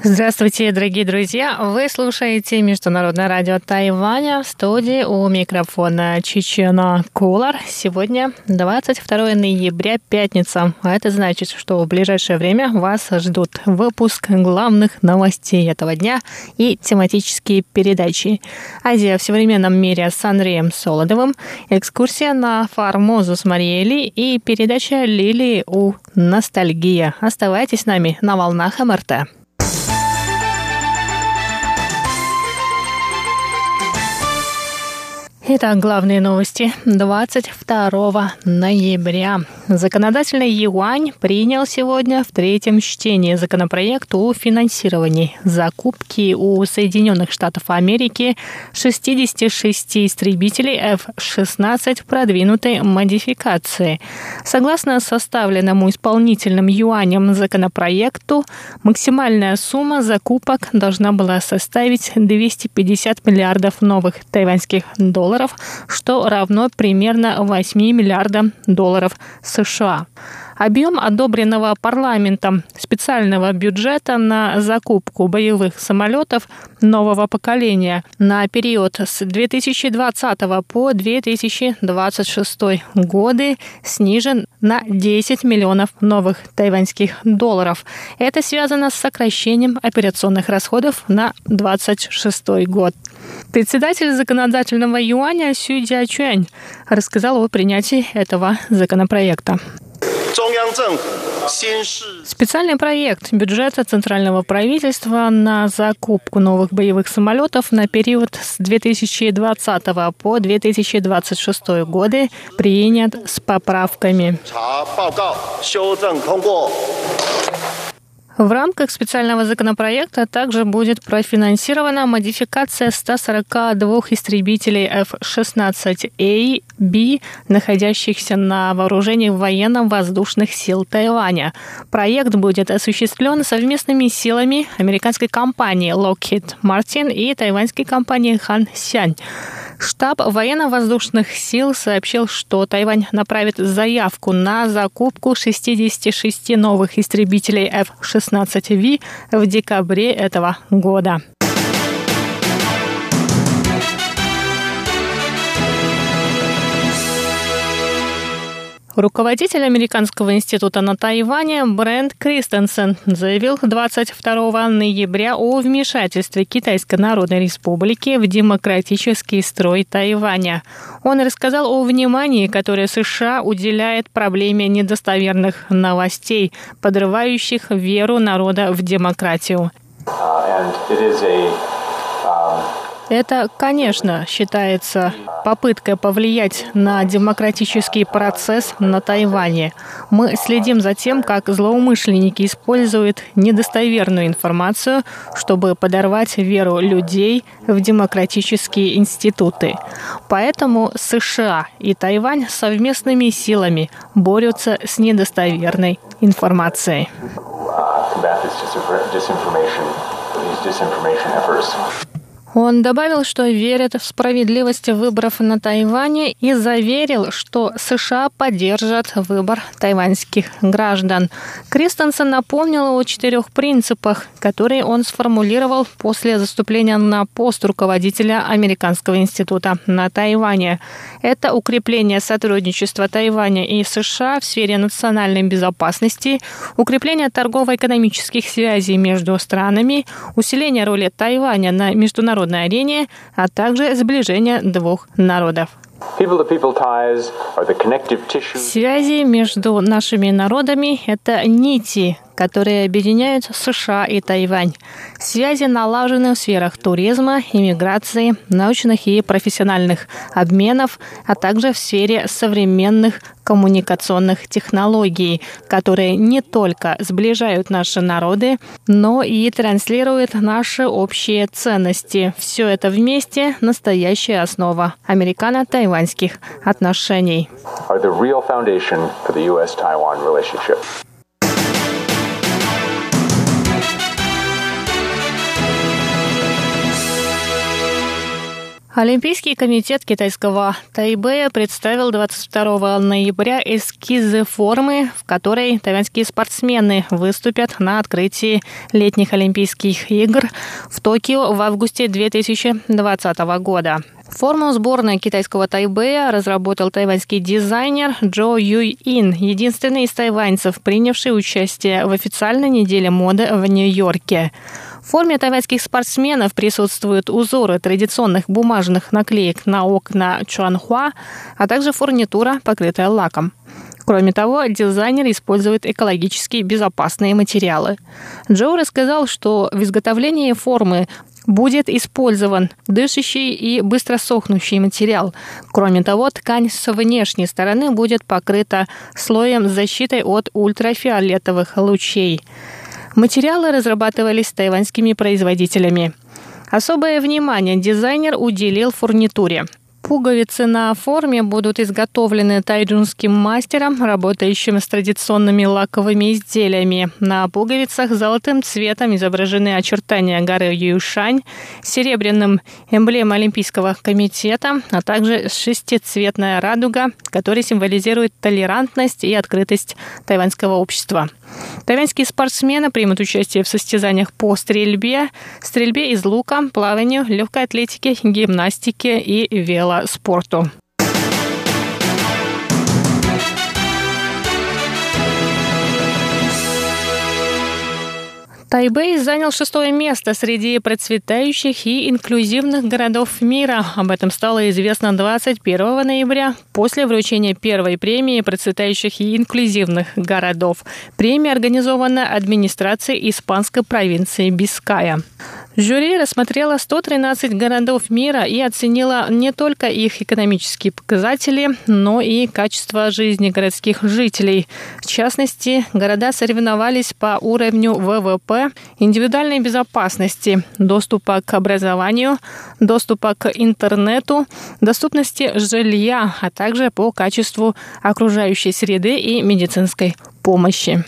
Здравствуйте, дорогие друзья! Вы слушаете Международное радио Тайваня в студии у микрофона Чечена Кулар. Сегодня 22 ноября, пятница. А это значит, что в ближайшее время вас ждут выпуск главных новостей этого дня и тематические передачи. Азия в современном мире с Андреем Солодовым, экскурсия на Формозу с Мариэли и передача Лилии у Ностальгия. Оставайтесь с нами на волнах МРТ. Итак, главные новости 22 ноября. Законодательный юань принял сегодня в третьем чтении законопроект о финансировании закупки у Соединенных Штатов Америки 66 истребителей F-16 продвинутой модификации. Согласно составленному исполнительным юанем законопроекту, максимальная сумма закупок должна была составить 250 миллиардов новых тайваньских долларов что равно примерно 8 миллиардам долларов США. Объем одобренного парламентом специального бюджета на закупку боевых самолетов нового поколения на период с 2020 по 2026 годы снижен на 10 миллионов новых тайваньских долларов. Это связано с сокращением операционных расходов на 2026 год. Председатель законодательного юаня Сю Дячуань рассказал о принятии этого законопроекта. Специальный проект бюджета Центрального правительства на закупку новых боевых самолетов на период с 2020 по 2026 годы принят с поправками. В рамках специального законопроекта также будет профинансирована модификация 142 истребителей F-16A B, находящихся на вооружении военно-воздушных сил Тайваня. Проект будет осуществлен совместными силами американской компании Lockheed Martin и тайваньской компании Han Сянь. Штаб военно-воздушных сил сообщил, что Тайвань направит заявку на закупку 66 новых истребителей F-16V в декабре этого года. Руководитель Американского института на Тайване Брент Кристенсен заявил 22 ноября о вмешательстве Китайской Народной Республики в демократический строй Тайваня. Он рассказал о внимании, которое США уделяет проблеме недостоверных новостей, подрывающих веру народа в демократию. Uh, это, конечно, считается попыткой повлиять на демократический процесс на Тайване. Мы следим за тем, как злоумышленники используют недостоверную информацию, чтобы подорвать веру людей в демократические институты. Поэтому США и Тайвань совместными силами борются с недостоверной информацией. Он добавил, что верит в справедливость выборов на Тайване и заверил, что США поддержат выбор тайваньских граждан. Кристенсен напомнил о четырех принципах, которые он сформулировал после заступления на пост руководителя Американского института на Тайване. Это укрепление сотрудничества Тайваня и США в сфере национальной безопасности, укрепление торгово-экономических связей между странами, усиление роли Тайваня на международном международной арене, а также сближение двух народов. Связи между нашими народами – это нити, которые объединяют США и Тайвань. Связи налажены в сферах туризма, иммиграции, научных и профессиональных обменов, а также в сфере современных коммуникационных технологий, которые не только сближают наши народы, но и транслируют наши общие ценности. Все это вместе – настоящая основа американо-тайваньских отношений. Олимпийский комитет китайского Тайбэя представил 22 ноября эскизы формы, в которой тайваньские спортсмены выступят на открытии летних Олимпийских игр в Токио в августе 2020 года. Форму сборной китайского Тайбэя разработал тайваньский дизайнер Джо Юй Ин, единственный из тайваньцев, принявший участие в официальной неделе моды в Нью-Йорке. В форме тайваньских спортсменов присутствуют узоры традиционных бумажных наклеек на окна Чуанхуа, а также фурнитура, покрытая лаком. Кроме того, дизайнер использует экологически безопасные материалы. Джоу рассказал, что в изготовлении формы будет использован дышащий и быстро сохнущий материал. Кроме того, ткань с внешней стороны будет покрыта слоем защиты от ультрафиолетовых лучей. Материалы разрабатывались тайваньскими производителями. Особое внимание дизайнер уделил фурнитуре. Пуговицы на форме будут изготовлены тайджунским мастером, работающим с традиционными лаковыми изделиями. На пуговицах золотым цветом изображены очертания горы Юшань, серебряным эмблема Олимпийского комитета, а также шестицветная радуга, которая символизирует толерантность и открытость тайваньского общества. Тайваньские спортсмены примут участие в состязаниях по стрельбе, стрельбе из лука, плаванию, легкой атлетике, гимнастике и esporto Тайбэй занял шестое место среди процветающих и инклюзивных городов мира. Об этом стало известно 21 ноября после вручения первой премии процветающих и инклюзивных городов. Премия организована администрацией испанской провинции Биская. Жюри рассмотрело 113 городов мира и оценило не только их экономические показатели, но и качество жизни городских жителей. В частности, города соревновались по уровню ВВП, индивидуальной безопасности, доступа к образованию, доступа к интернету, доступности жилья, а также по качеству окружающей среды и медицинской помощи.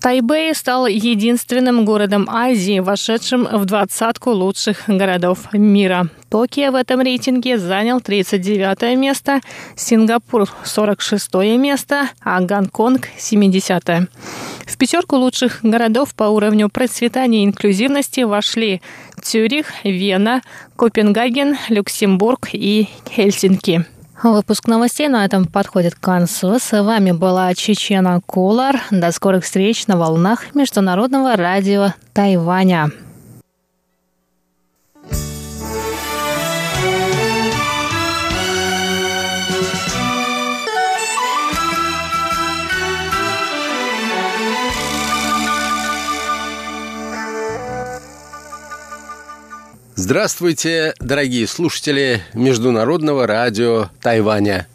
Тайбэй стал единственным городом Азии, вошедшим в двадцатку лучших городов мира. Токио в этом рейтинге занял 39 место, Сингапур – 46 место, а Гонконг – 70 -е. В пятерку лучших городов по уровню процветания и инклюзивности вошли Цюрих, Вена, Копенгаген, Люксембург и Хельсинки. Выпуск новостей на этом подходит к концу. С вами была Чечена Кулар. До скорых встреч на волнах Международного радио Тайваня. Здравствуйте, дорогие слушатели Международного радио Тайваня.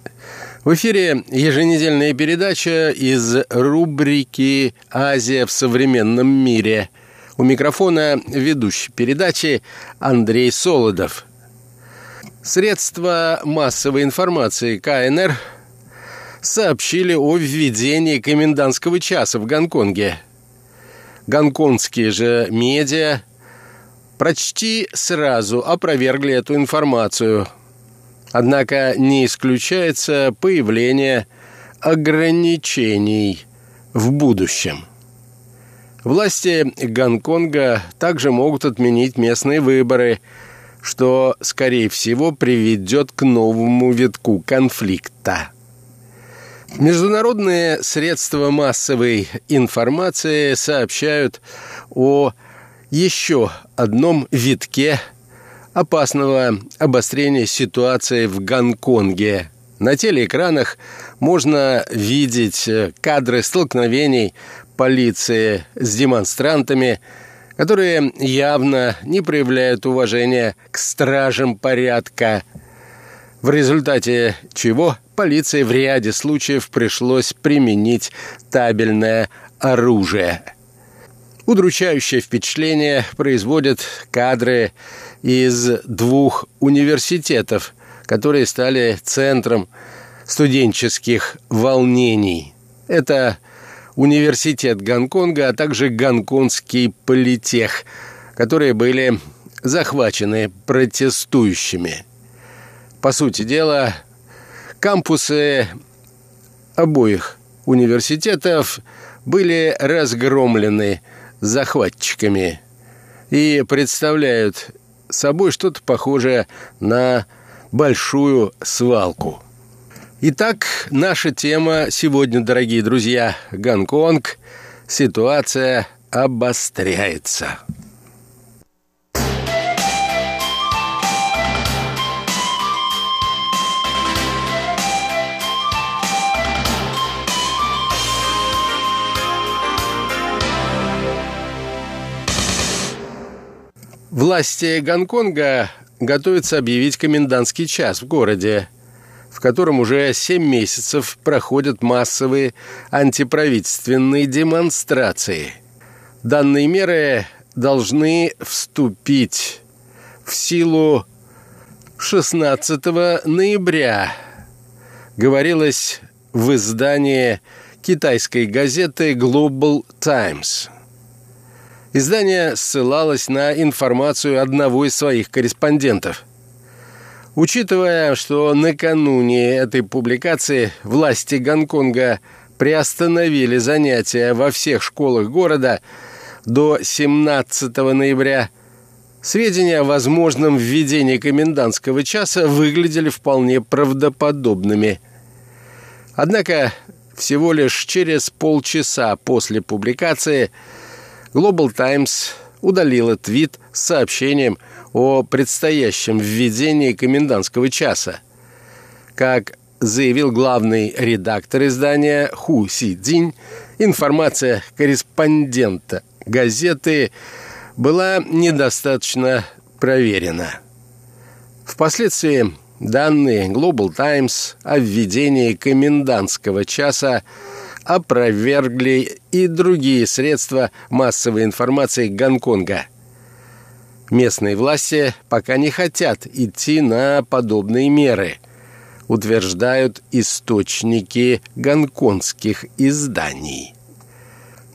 В эфире еженедельная передача из рубрики «Азия в современном мире». У микрофона ведущий передачи Андрей Солодов. Средства массовой информации КНР сообщили о введении комендантского часа в Гонконге. Гонконгские же медиа – почти сразу опровергли эту информацию. Однако не исключается появление ограничений в будущем. Власти Гонконга также могут отменить местные выборы, что, скорее всего, приведет к новому витку конфликта. Международные средства массовой информации сообщают о еще одном витке опасного обострения ситуации в Гонконге. На телеэкранах можно видеть кадры столкновений полиции с демонстрантами, которые явно не проявляют уважения к стражам порядка, в результате чего полиции в ряде случаев пришлось применить табельное оружие. Удручающее впечатление производят кадры из двух университетов, которые стали центром студенческих волнений. Это университет Гонконга, а также Гонконгский политех, которые были захвачены протестующими. По сути дела, кампусы обоих университетов были разгромлены захватчиками и представляют собой что-то похожее на большую свалку. Итак, наша тема сегодня, дорогие друзья, Гонконг. Ситуация обостряется. Власти Гонконга готовятся объявить комендантский час в городе, в котором уже семь месяцев проходят массовые антиправительственные демонстрации. Данные меры должны вступить в силу 16 ноября, говорилось в издании китайской газеты Global Times. Издание ссылалось на информацию одного из своих корреспондентов. Учитывая, что накануне этой публикации власти Гонконга приостановили занятия во всех школах города до 17 ноября, сведения о возможном введении комендантского часа выглядели вполне правдоподобными. Однако всего лишь через полчаса после публикации – Global Times удалила твит с сообщением о предстоящем введении комендантского часа. Как заявил главный редактор издания Ху Си Цзинь, информация корреспондента газеты была недостаточно проверена. Впоследствии данные Global Times о введении комендантского часа опровергли и другие средства массовой информации Гонконга. Местные власти пока не хотят идти на подобные меры, утверждают источники гонконгских изданий.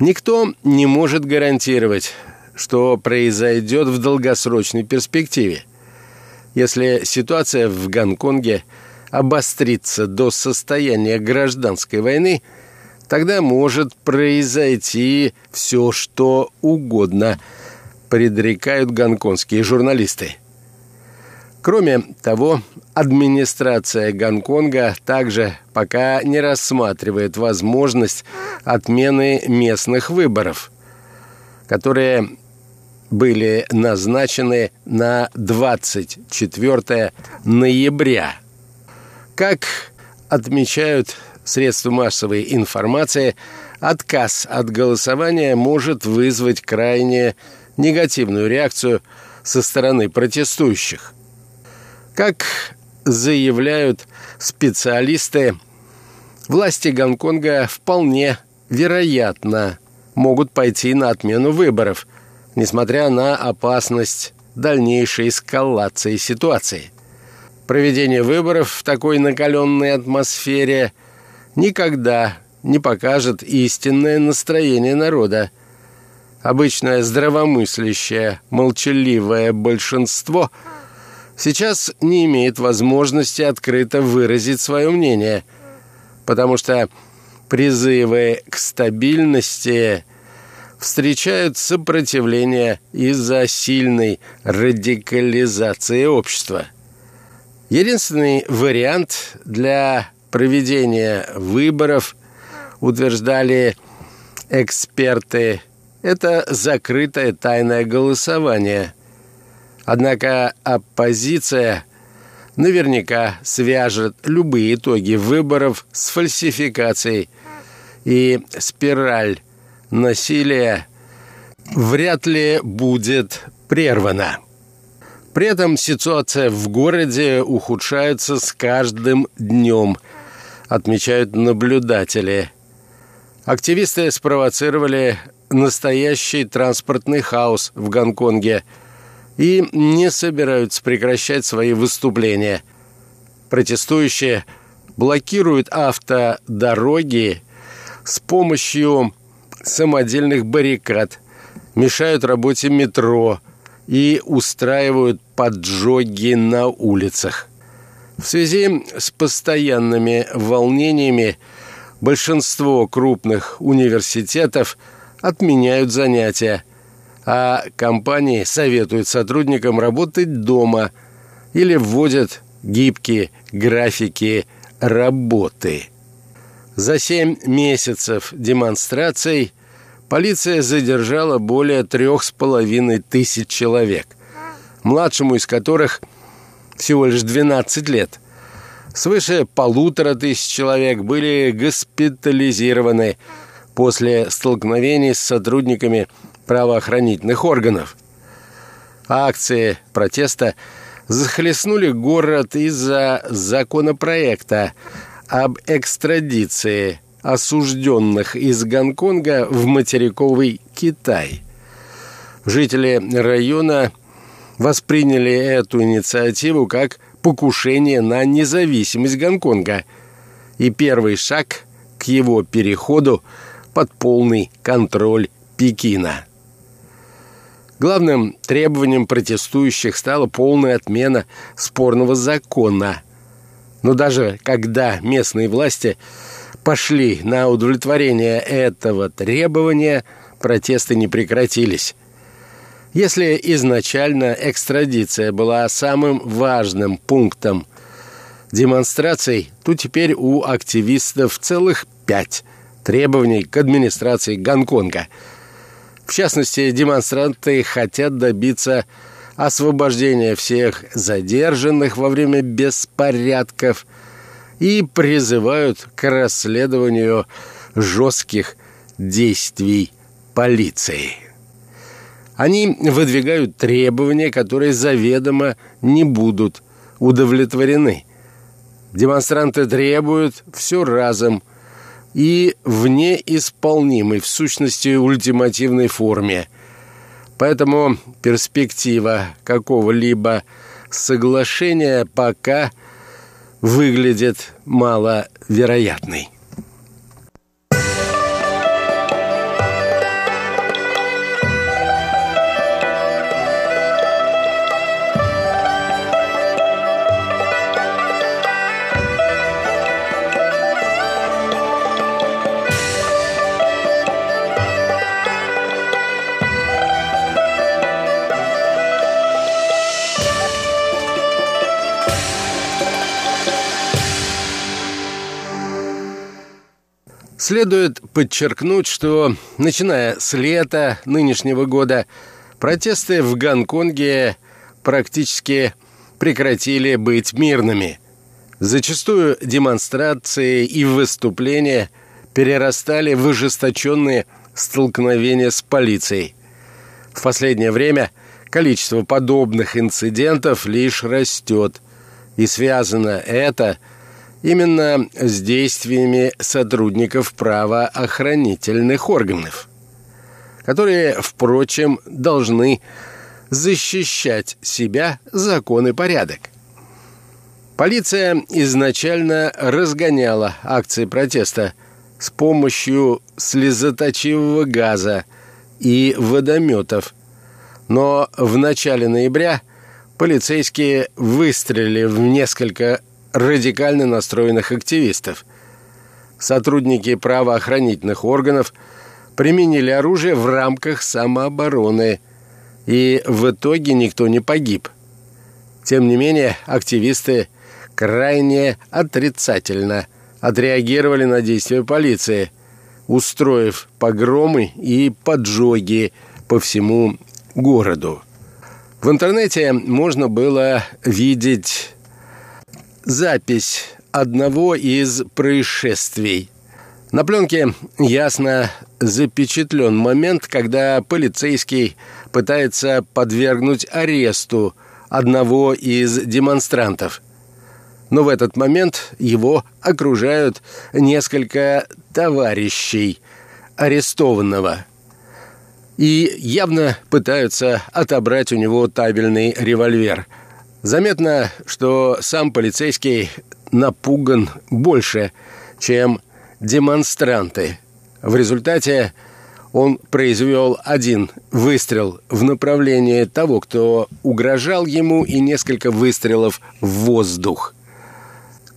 Никто не может гарантировать, что произойдет в долгосрочной перспективе. Если ситуация в Гонконге обострится до состояния гражданской войны – тогда может произойти все, что угодно, предрекают гонконгские журналисты. Кроме того, администрация Гонконга также пока не рассматривает возможность отмены местных выборов, которые были назначены на 24 ноября. Как отмечают средства массовой информации, отказ от голосования может вызвать крайне негативную реакцию со стороны протестующих. Как заявляют специалисты, власти Гонконга вполне вероятно могут пойти на отмену выборов, несмотря на опасность дальнейшей эскалации ситуации. Проведение выборов в такой накаленной атмосфере – никогда не покажет истинное настроение народа. Обычное здравомыслящее, молчаливое большинство сейчас не имеет возможности открыто выразить свое мнение, потому что призывы к стабильности встречают сопротивление из-за сильной радикализации общества. Единственный вариант для проведения выборов, утверждали эксперты, это закрытое тайное голосование. Однако оппозиция наверняка свяжет любые итоги выборов с фальсификацией, и спираль насилия вряд ли будет прервана. При этом ситуация в городе ухудшается с каждым днем – отмечают наблюдатели. Активисты спровоцировали настоящий транспортный хаос в Гонконге и не собираются прекращать свои выступления. Протестующие блокируют автодороги с помощью самодельных баррикад, мешают работе метро и устраивают поджоги на улицах. В связи с постоянными волнениями большинство крупных университетов отменяют занятия, а компании советуют сотрудникам работать дома или вводят гибкие графики работы. За семь месяцев демонстраций полиция задержала более трех с половиной тысяч человек, младшему из которых – всего лишь 12 лет. Свыше полутора тысяч человек были госпитализированы после столкновений с сотрудниками правоохранительных органов. Акции протеста захлестнули город из-за законопроекта об экстрадиции осужденных из Гонконга в материковый Китай. Жители района восприняли эту инициативу как покушение на независимость Гонконга и первый шаг к его переходу под полный контроль Пекина. Главным требованием протестующих стала полная отмена спорного закона. Но даже когда местные власти пошли на удовлетворение этого требования, протесты не прекратились. Если изначально экстрадиция была самым важным пунктом демонстраций, то теперь у активистов целых пять требований к администрации Гонконга. В частности, демонстранты хотят добиться освобождения всех задержанных во время беспорядков и призывают к расследованию жестких действий полиции. Они выдвигают требования, которые заведомо не будут удовлетворены. Демонстранты требуют все разом и в неисполнимой, в сущности, ультимативной форме. Поэтому перспектива какого-либо соглашения пока выглядит маловероятной. Следует подчеркнуть, что начиная с лета нынешнего года протесты в Гонконге практически прекратили быть мирными. Зачастую демонстрации и выступления перерастали в ожесточенные столкновения с полицией. В последнее время количество подобных инцидентов лишь растет, и связано это – именно с действиями сотрудников правоохранительных органов, которые, впрочем, должны защищать себя закон и порядок. Полиция изначально разгоняла акции протеста с помощью слезоточивого газа и водометов, но в начале ноября полицейские выстрелили в несколько радикально настроенных активистов. Сотрудники правоохранительных органов применили оружие в рамках самообороны, и в итоге никто не погиб. Тем не менее, активисты крайне отрицательно отреагировали на действия полиции, устроив погромы и поджоги по всему городу. В интернете можно было видеть запись одного из происшествий. На пленке ясно запечатлен момент, когда полицейский пытается подвергнуть аресту одного из демонстрантов. Но в этот момент его окружают несколько товарищей арестованного и явно пытаются отобрать у него табельный револьвер – Заметно, что сам полицейский напуган больше, чем демонстранты. В результате он произвел один выстрел в направлении того, кто угрожал ему, и несколько выстрелов в воздух.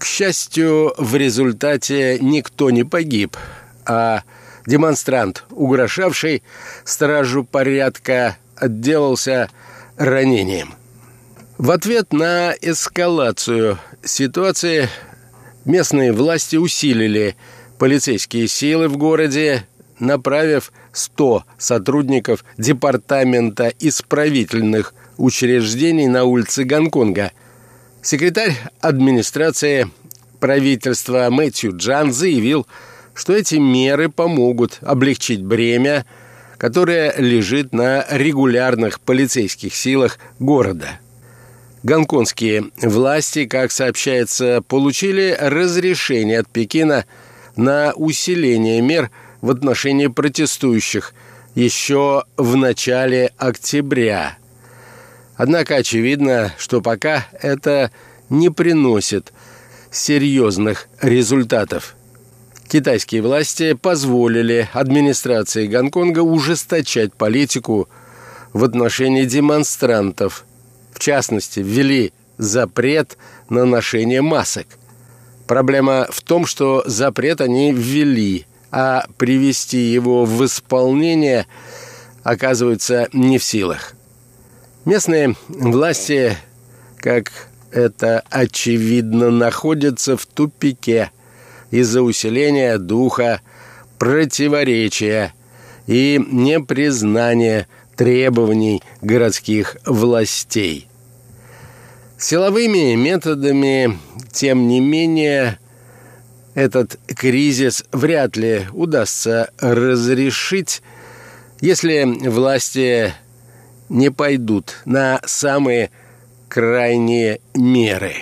счастью, в результате никто не погиб, а демонстрант, угрожавший стражу порядка, отделался ранением. В ответ на эскалацию ситуации местные власти усилили полицейские силы в городе, направив 100 сотрудников департамента исправительных учреждений на улице Гонконга. Секретарь администрации правительства Мэтью Джан заявил, что эти меры помогут облегчить бремя, которое лежит на регулярных полицейских силах города. Гонконгские власти, как сообщается, получили разрешение от Пекина на усиление мер в отношении протестующих еще в начале октября. Однако очевидно, что пока это не приносит серьезных результатов. Китайские власти позволили администрации Гонконга ужесточать политику в отношении демонстрантов. Частности, ввели запрет на ношение масок. Проблема в том, что запрет они ввели, а привести его в исполнение оказывается не в силах. Местные власти, как это очевидно, находятся в тупике из-за усиления духа противоречия и непризнания требований городских властей. Силовыми методами, тем не менее, этот кризис вряд ли удастся разрешить, если власти не пойдут на самые крайние меры.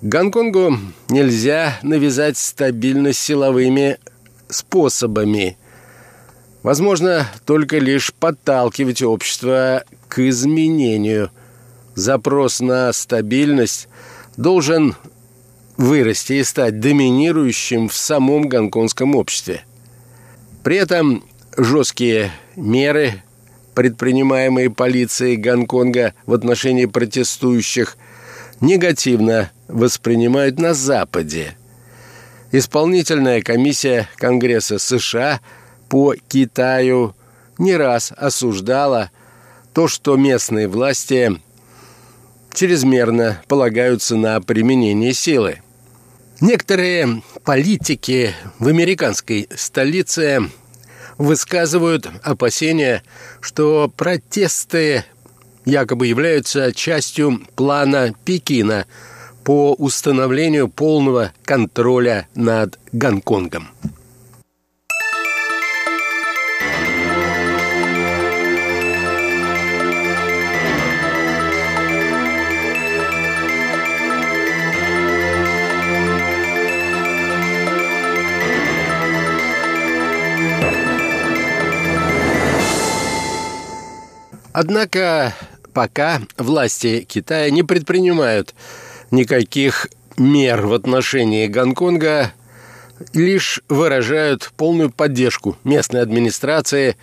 Гонконгу нельзя навязать стабильность силовыми способами. Возможно, только лишь подталкивать общество к изменению. Запрос на стабильность должен вырасти и стать доминирующим в самом гонконгском обществе. При этом жесткие меры, предпринимаемые полицией Гонконга в отношении протестующих, негативно воспринимают на Западе. Исполнительная комиссия Конгресса США по Китаю не раз осуждала то, что местные власти чрезмерно полагаются на применение силы. Некоторые политики в американской столице высказывают опасения, что протесты якобы являются частью плана Пекина по установлению полного контроля над Гонконгом. Однако пока власти Китая не предпринимают никаких мер в отношении Гонконга, лишь выражают полную поддержку местной администрации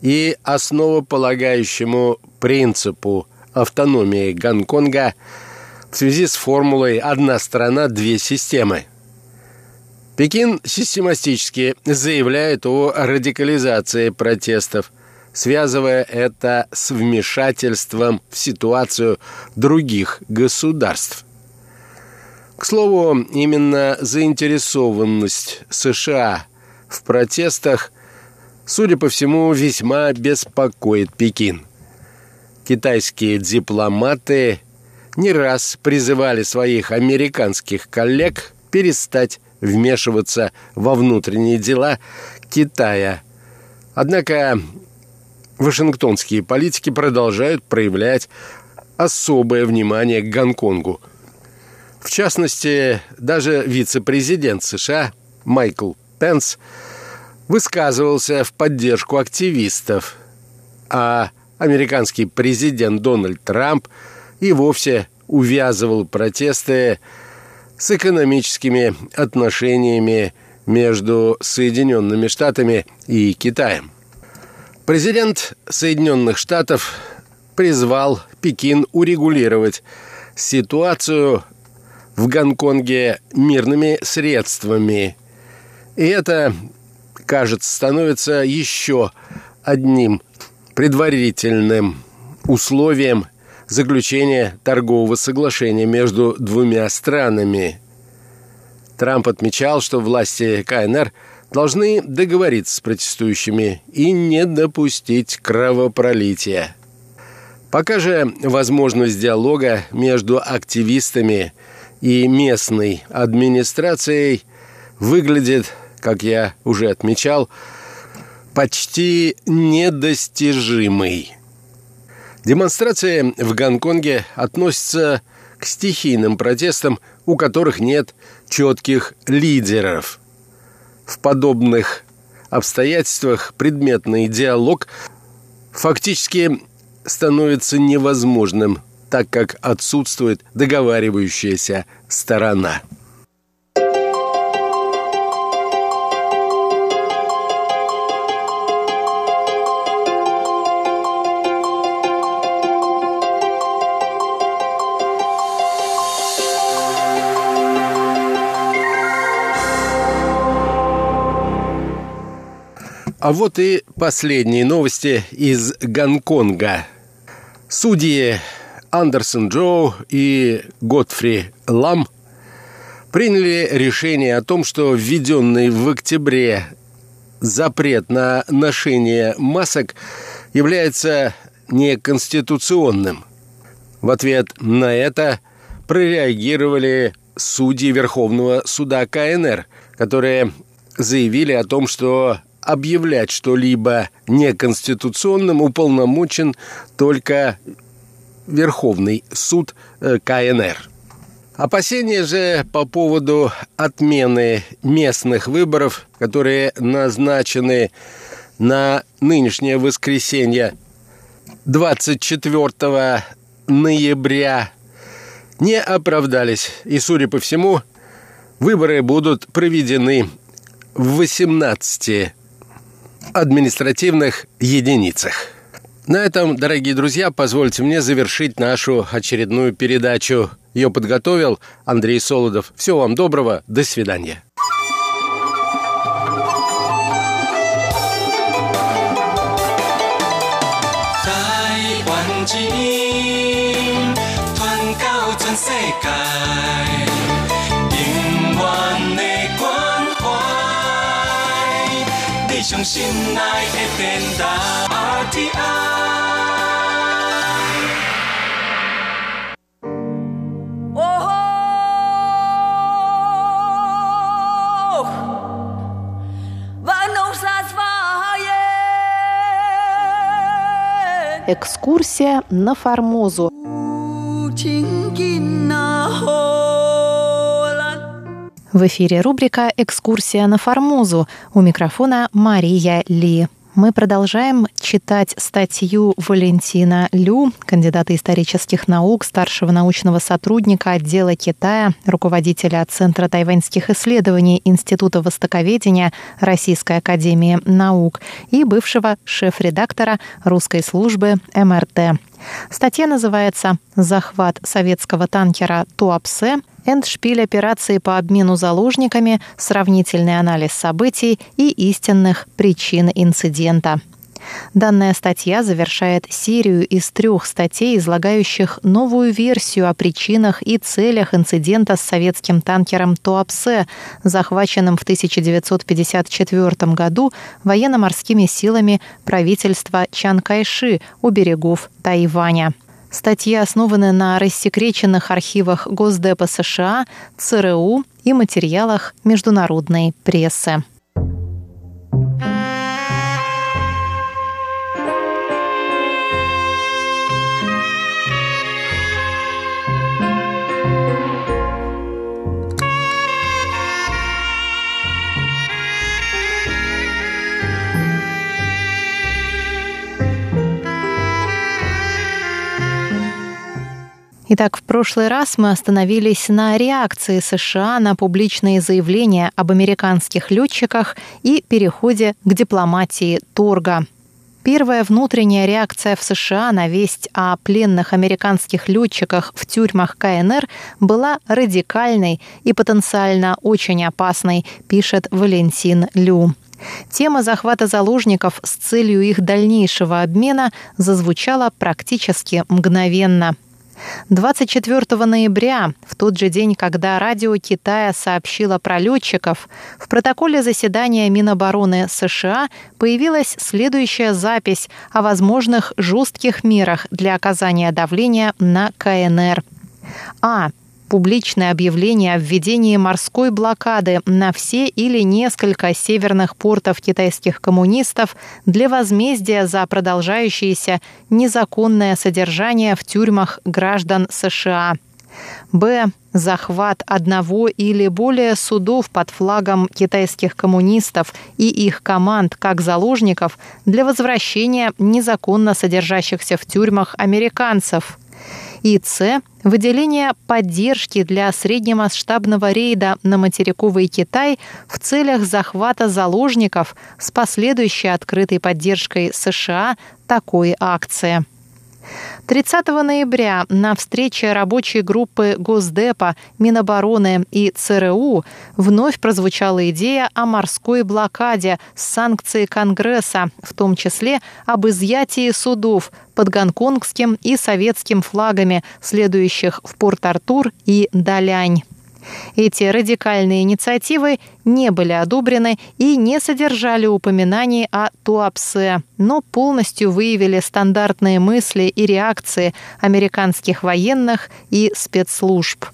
и основополагающему принципу автономии Гонконга в связи с формулой «одна страна, две системы». Пекин систематически заявляет о радикализации протестов – связывая это с вмешательством в ситуацию других государств. К слову, именно заинтересованность США в протестах, судя по всему, весьма беспокоит Пекин. Китайские дипломаты не раз призывали своих американских коллег перестать вмешиваться во внутренние дела Китая. Однако Вашингтонские политики продолжают проявлять особое внимание к Гонконгу. В частности, даже вице-президент США Майкл Пенс высказывался в поддержку активистов, а американский президент Дональд Трамп и вовсе увязывал протесты с экономическими отношениями между Соединенными Штатами и Китаем. Президент Соединенных Штатов призвал Пекин урегулировать ситуацию в Гонконге мирными средствами. И это, кажется, становится еще одним предварительным условием заключения торгового соглашения между двумя странами. Трамп отмечал, что власти КНР должны договориться с протестующими и не допустить кровопролития. Пока же возможность диалога между активистами и местной администрацией выглядит, как я уже отмечал, почти недостижимой. Демонстрации в Гонконге относятся к стихийным протестам, у которых нет четких лидеров. В подобных обстоятельствах предметный диалог фактически становится невозможным, так как отсутствует договаривающаяся сторона. А вот и последние новости из Гонконга. Судьи Андерсон Джоу и Готфри Лам приняли решение о том, что введенный в октябре запрет на ношение масок является неконституционным. В ответ на это прореагировали судьи Верховного суда КНР, которые заявили о том, что объявлять что-либо неконституционным уполномочен только Верховный суд э, КНР. Опасения же по поводу отмены местных выборов, которые назначены на нынешнее воскресенье 24 ноября, не оправдались. И, судя по всему, выборы будут проведены в 18 административных единицах. На этом, дорогие друзья, позвольте мне завершить нашу очередную передачу. Ее подготовил Андрей Солодов. Всего вам доброго, до свидания. Экскурсия на Формозу. В эфире рубрика «Экскурсия на Формозу». У микрофона Мария Ли. Мы продолжаем читать статью Валентина Лю, кандидата исторических наук, старшего научного сотрудника отдела Китая, руководителя Центра тайваньских исследований Института востоковедения Российской академии наук и бывшего шеф-редактора русской службы МРТ. Статья называется «Захват советского танкера Туапсе эндшпиль операции по обмену заложниками, сравнительный анализ событий и истинных причин инцидента. Данная статья завершает серию из трех статей, излагающих новую версию о причинах и целях инцидента с советским танкером Туапсе, захваченным в 1954 году военно-морскими силами правительства Чан Кайши у берегов Тайваня. Статьи основаны на рассекреченных архивах Госдепа США, ЦРУ и материалах международной прессы. Итак, в прошлый раз мы остановились на реакции США на публичные заявления об американских летчиках и переходе к дипломатии торга. Первая внутренняя реакция в США на весть о пленных американских летчиках в тюрьмах КНР была радикальной и потенциально очень опасной, пишет Валентин Лю. Тема захвата заложников с целью их дальнейшего обмена зазвучала практически мгновенно – 24 ноября, в тот же день, когда радио Китая сообщило про летчиков, в протоколе заседания Минобороны США появилась следующая запись о возможных жестких мерах для оказания давления на КНР. А публичное объявление о введении морской блокады на все или несколько северных портов китайских коммунистов для возмездия за продолжающееся незаконное содержание в тюрьмах граждан США. Б. Захват одного или более судов под флагом китайских коммунистов и их команд как заложников для возвращения незаконно содержащихся в тюрьмах американцев – и С – выделение поддержки для среднемасштабного рейда на материковый Китай в целях захвата заложников с последующей открытой поддержкой США такой акции. 30 ноября на встрече рабочей группы Госдепа, Минобороны и ЦРУ вновь прозвучала идея о морской блокаде с санкцией Конгресса, в том числе об изъятии судов под гонконгским и советским флагами, следующих в Порт-Артур и Далянь. Эти радикальные инициативы не были одобрены и не содержали упоминаний о Туапсе, но полностью выявили стандартные мысли и реакции американских военных и спецслужб.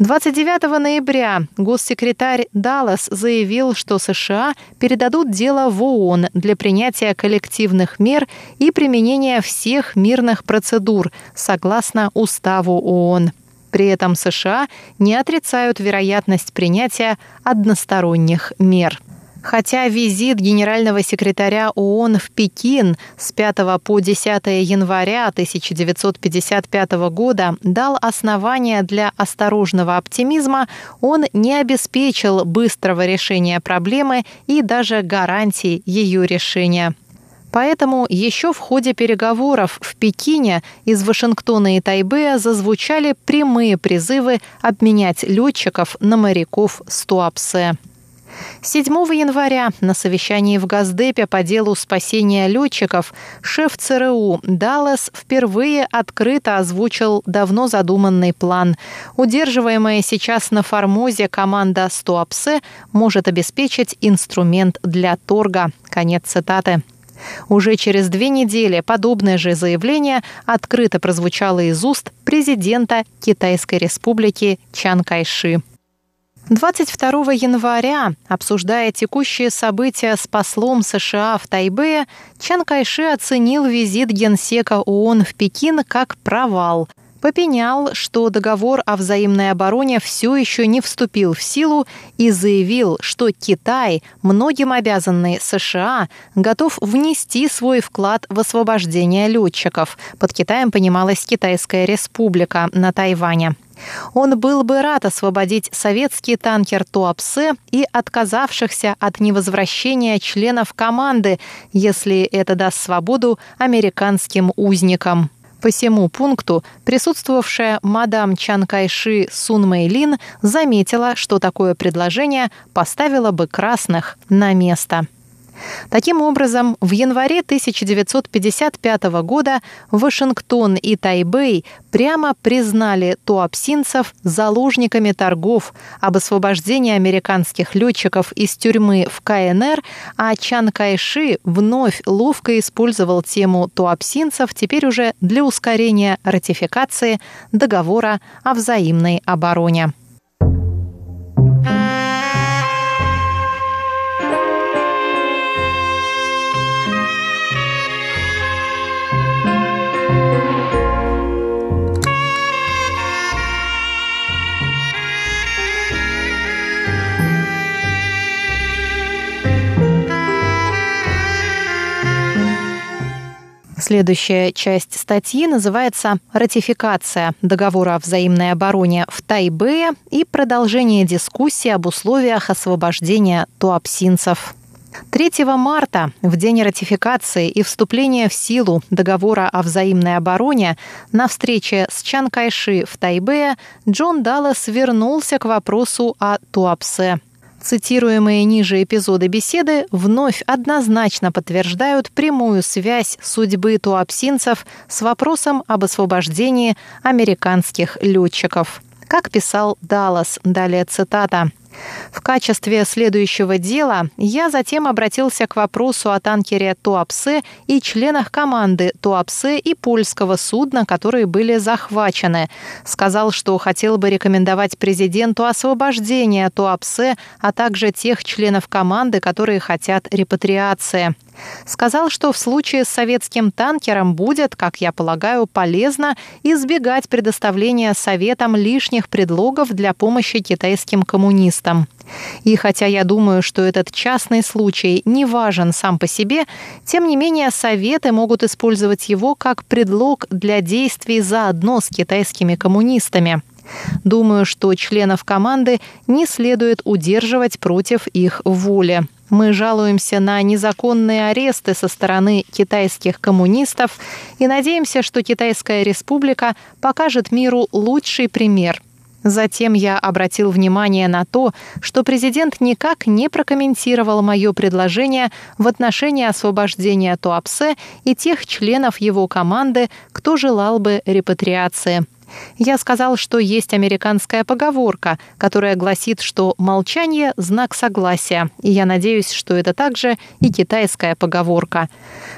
29 ноября госсекретарь Даллас заявил, что США передадут дело в ООН для принятия коллективных мер и применения всех мирных процедур согласно Уставу ООН. При этом США не отрицают вероятность принятия односторонних мер. Хотя визит генерального секретаря ООН в Пекин с 5 по 10 января 1955 года дал основания для осторожного оптимизма, он не обеспечил быстрого решения проблемы и даже гарантий ее решения. Поэтому еще в ходе переговоров в Пекине из Вашингтона и Тайбэя зазвучали прямые призывы обменять летчиков на моряков с Туапсе. 7 января на совещании в Газдепе по делу спасения летчиков шеф ЦРУ Даллас впервые открыто озвучил давно задуманный план. Удерживаемая сейчас на Формозе команда Стуапсе может обеспечить инструмент для торга. Конец цитаты. Уже через две недели подобное же заявление открыто прозвучало из уст президента Китайской республики Чан Кайши. 22 января, обсуждая текущие события с послом США в Тайбэе, Чан Кайши оценил визит генсека ООН в Пекин как провал – попенял, что договор о взаимной обороне все еще не вступил в силу и заявил, что Китай, многим обязанный США, готов внести свой вклад в освобождение летчиков. Под Китаем понималась Китайская республика на Тайване. Он был бы рад освободить советский танкер Туапсе и отказавшихся от невозвращения членов команды, если это даст свободу американским узникам. По всему пункту присутствовавшая мадам Чан Кайши Сун Мэйлин заметила, что такое предложение поставило бы красных на место. Таким образом, в январе 1955 года Вашингтон и Тайбэй прямо признали туапсинцев заложниками торгов об освобождении американских летчиков из тюрьмы в КНР, а Чан Кайши вновь ловко использовал тему туапсинцев теперь уже для ускорения ратификации договора о взаимной обороне. Следующая часть статьи называется «Ратификация договора о взаимной обороне в Тайбэе и продолжение дискуссии об условиях освобождения туапсинцев». 3 марта, в день ратификации и вступления в силу договора о взаимной обороне, на встрече с Чан Кайши в Тайбе Джон Даллас вернулся к вопросу о Туапсе. Цитируемые ниже эпизоды беседы вновь однозначно подтверждают прямую связь судьбы туапсинцев с вопросом об освобождении американских летчиков. Как писал Даллас, далее цитата. В качестве следующего дела я затем обратился к вопросу о танкере Туапсе и членах команды Туапсе и польского судна, которые были захвачены. Сказал, что хотел бы рекомендовать президенту освобождение Туапсе, а также тех членов команды, которые хотят репатриации. Сказал, что в случае с советским танкером будет, как я полагаю, полезно избегать предоставления Советам лишних предлогов для помощи китайским коммунистам. И хотя я думаю, что этот частный случай не важен сам по себе, тем не менее Советы могут использовать его как предлог для действий заодно с китайскими коммунистами. Думаю, что членов команды не следует удерживать против их воли. Мы жалуемся на незаконные аресты со стороны китайских коммунистов и надеемся, что Китайская республика покажет миру лучший пример. Затем я обратил внимание на то, что президент никак не прокомментировал мое предложение в отношении освобождения Туапсе и тех членов его команды, кто желал бы репатриации. Я сказал, что есть американская поговорка, которая гласит, что молчание – знак согласия, и я надеюсь, что это также и китайская поговорка.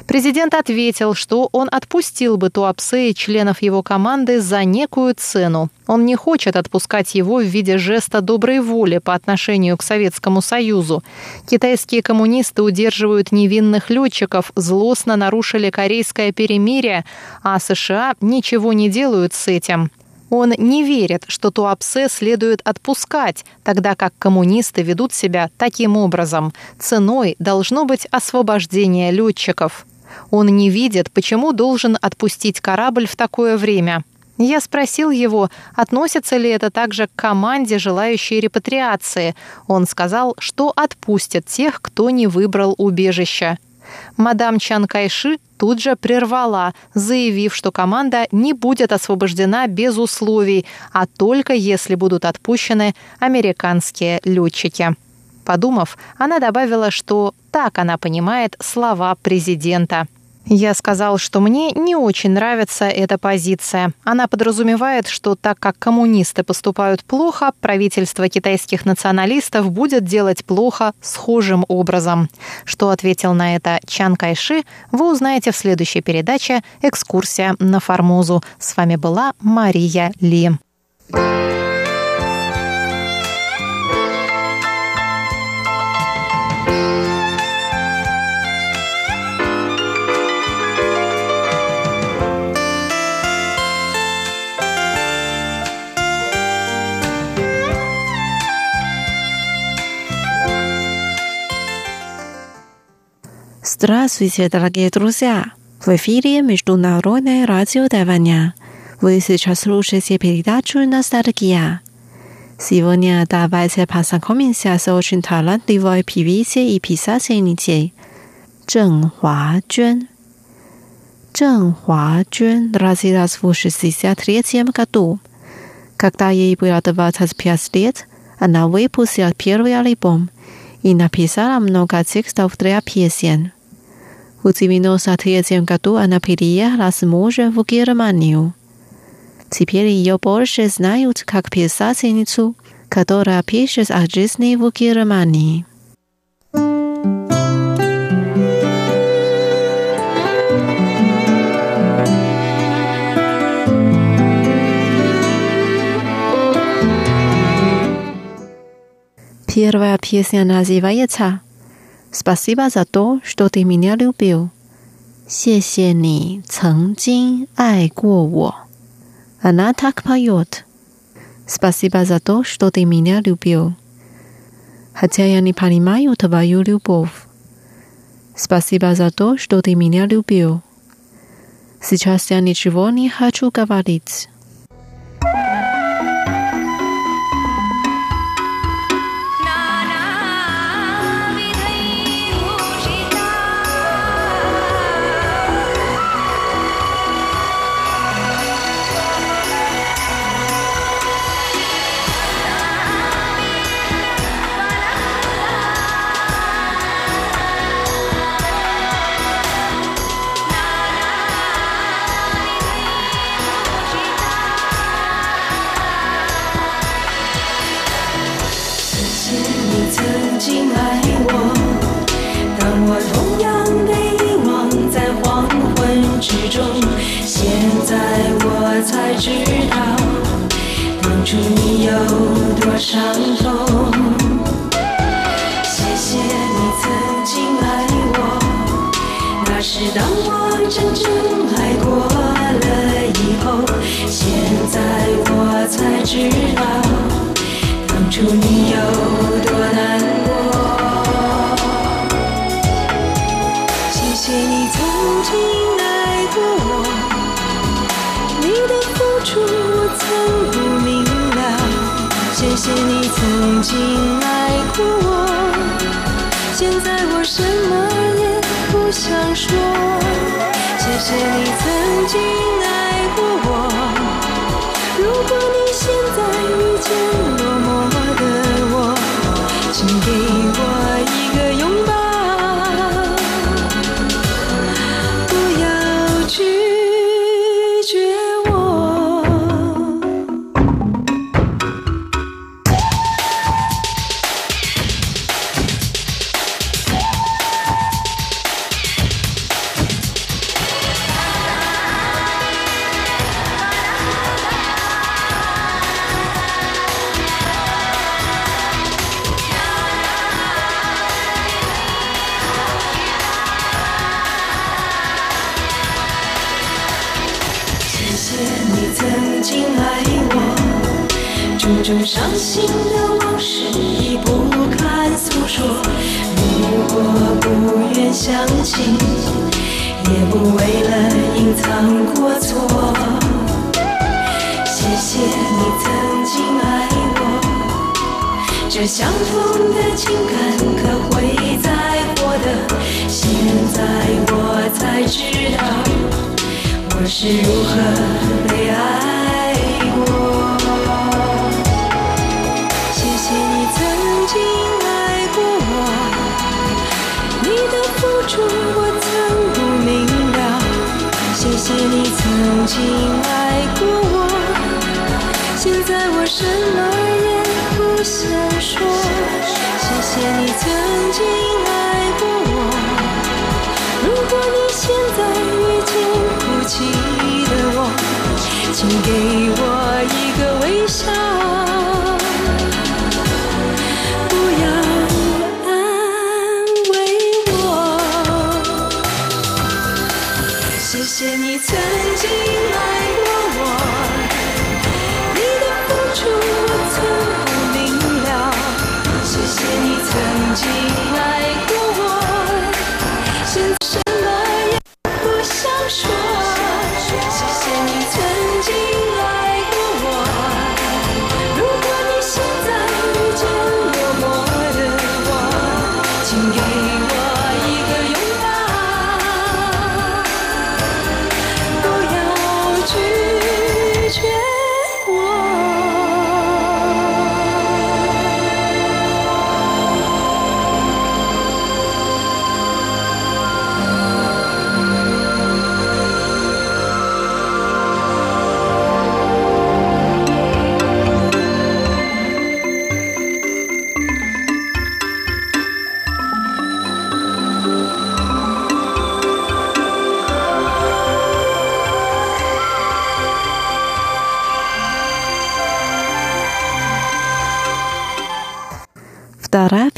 Президент ответил, что он отпустил бы Туапсе и членов его команды за некую цену. Он не хочет отпускать его в виде жеста доброй воли по отношению к Советскому Союзу. Китайские коммунисты удерживают невинных летчиков, злостно нарушили корейское перемирие, а США ничего не делают с этим. Он не верит, что Туапсе следует отпускать, тогда как коммунисты ведут себя таким образом. Ценой должно быть освобождение летчиков. Он не видит, почему должен отпустить корабль в такое время. Я спросил его, относится ли это также к команде, желающей репатриации. Он сказал, что отпустят тех, кто не выбрал убежище. Мадам Чан Кайши тут же прервала, заявив, что команда не будет освобождена без условий, а только если будут отпущены американские летчики. Подумав, она добавила, что так она понимает слова президента. Я сказал, что мне не очень нравится эта позиция. Она подразумевает, что так как коммунисты поступают плохо, правительство китайских националистов будет делать плохо схожим образом. Что ответил на это Чан Кайши, вы узнаете в следующей передаче «Экскурсия на Формозу». С вами была Мария Ли. Здравствуйте, дорогие друзья! В эфире Международное радио Тайваня. Вы сейчас слушаете передачу «Ностальгия». Сегодня давайте познакомимся с очень талантливой певицей и писательницей Чжэн Хуажуэн. Чжэн Хуажуэн родилась в 63 году. Когда ей было 25 лет, она выпустила первый альбом – и написала много текстов для песен. В 93 году она переехала с мужем в Германию. Теперь ее больше знают как писательницу, которая пишет о жизни в Германии. Первая песня называется «Спасибо за то, что ты меня любил». 谢谢你曾经爱过我。Она так поет. Спасибо за то, что ты меня любил. Хотя я не понимаю твою любовь. Спасибо за то, что ты меня любил. Сейчас я ничего не хочу говорить. 知道当初你有多伤痛，谢谢你曾经爱我，那是当我真正爱过了以后，现在我才知道。谢谢你曾经爱过我现在我什么也不想说。谢谢你曾经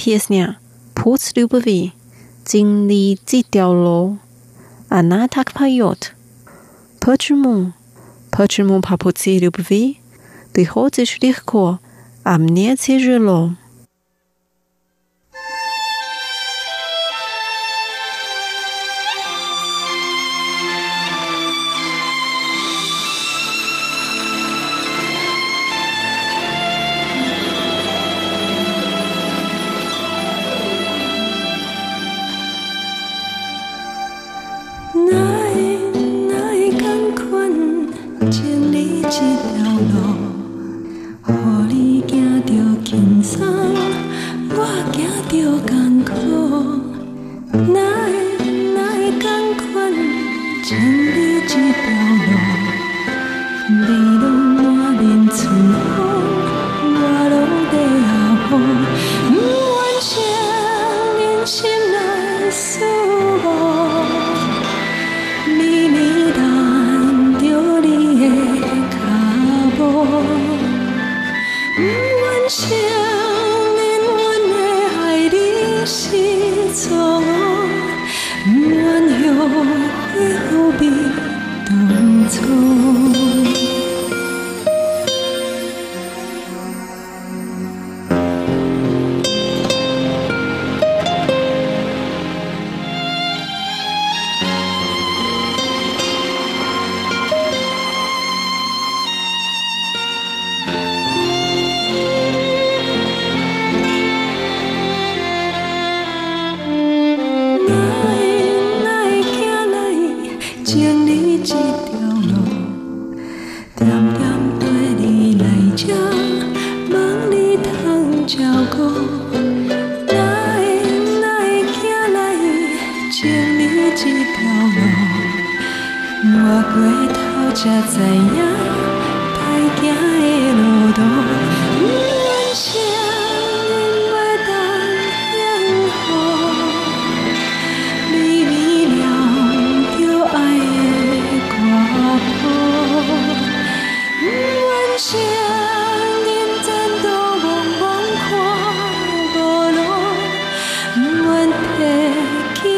Песня «Путь любви» «Цинли цитяло» Она так поет. Почему? Почему по пути любви ты хочешь легко, а мне тяжело?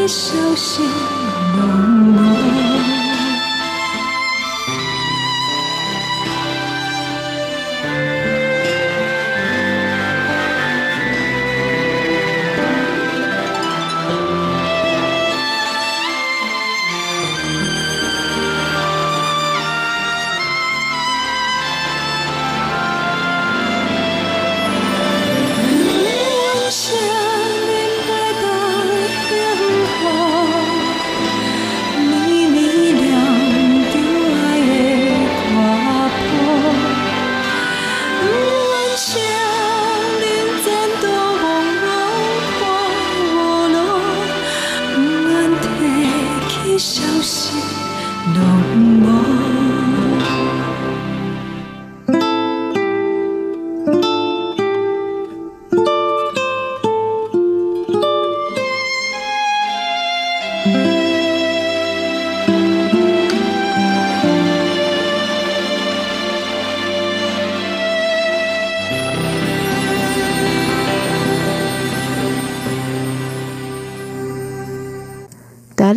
熟悉浓浓。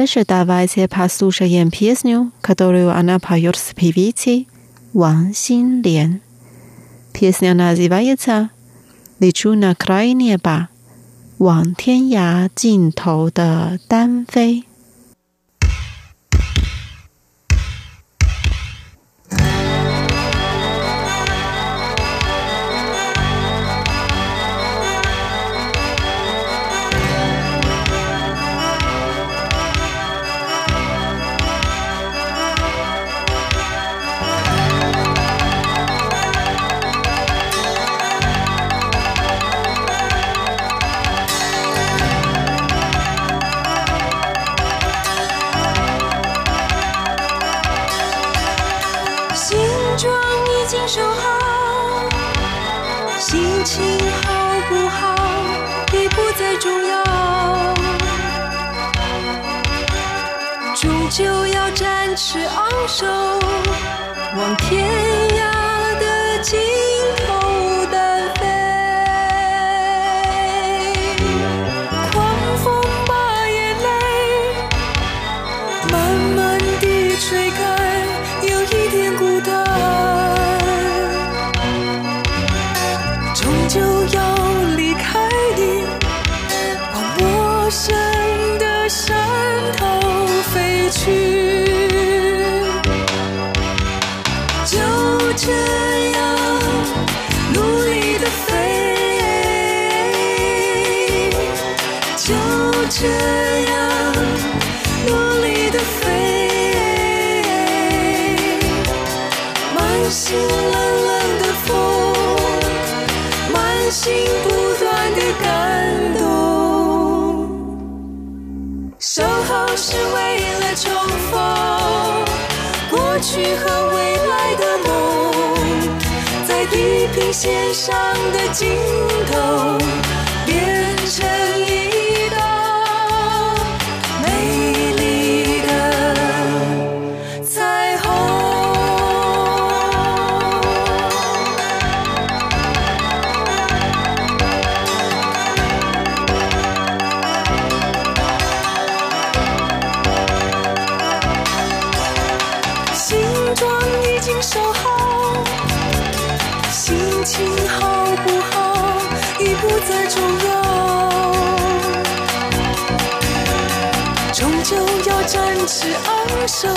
же давайте послушаем песню, которую она поет с певицей Ван Синлен. Песня называется «Лечу на край неба, Ван Тянья Джин Тоу Дан э, Фэй». 是昂首望天重逢。过去和未来的梦在地平线上的尽头。展翅昂首，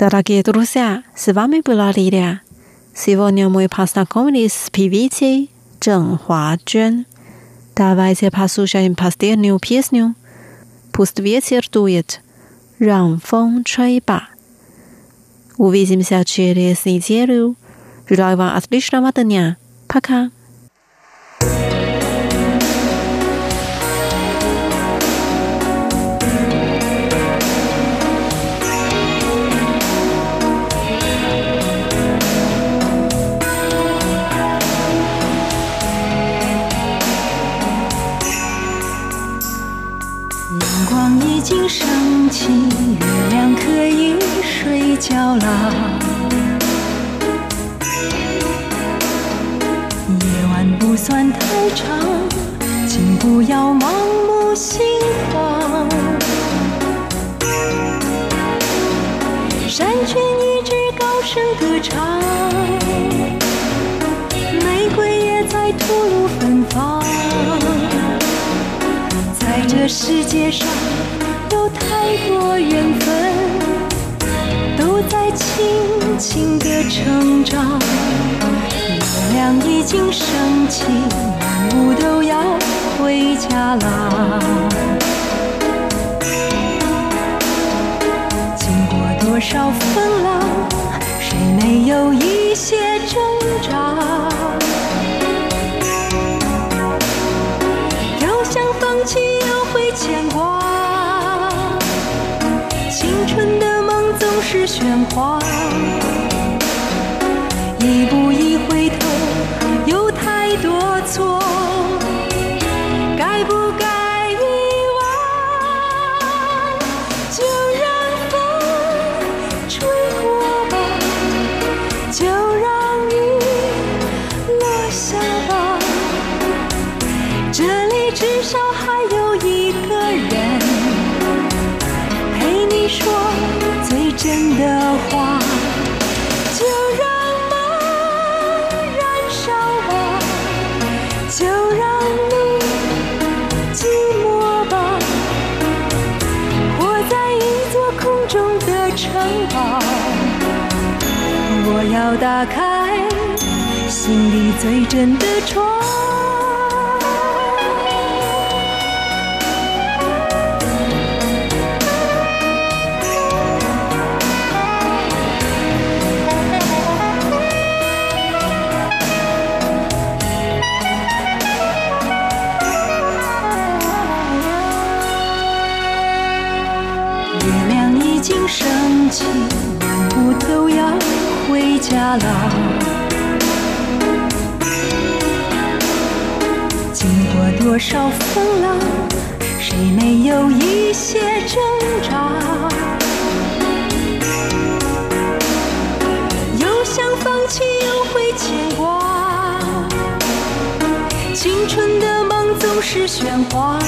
Дорогие друзья, с вами была Лилия. Сегодня мы познакомились с певицей Чжэн Хуаджун. Давайте послушаем последнюю песню. Пусть ветер дует, 让风吹吧. Увидимся через неделю. Желаю вам отличного дня. Пока. 起，月亮可以睡觉啦。夜晚不算太长，请不要盲目心慌。山泉一直高声歌唱，玫瑰也在吐露芬芳。在这世界上太多缘分，都在轻轻地成长。月亮已经升起，万物都要回家啦。经过多少风浪，谁没有一些挣心里最真的窗。月亮已经升起，万物都要回家了。多少风浪谁没有一些挣扎？又想放弃又会牵挂青春的梦总是喧哗。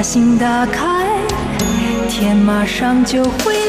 把心打开天马上就会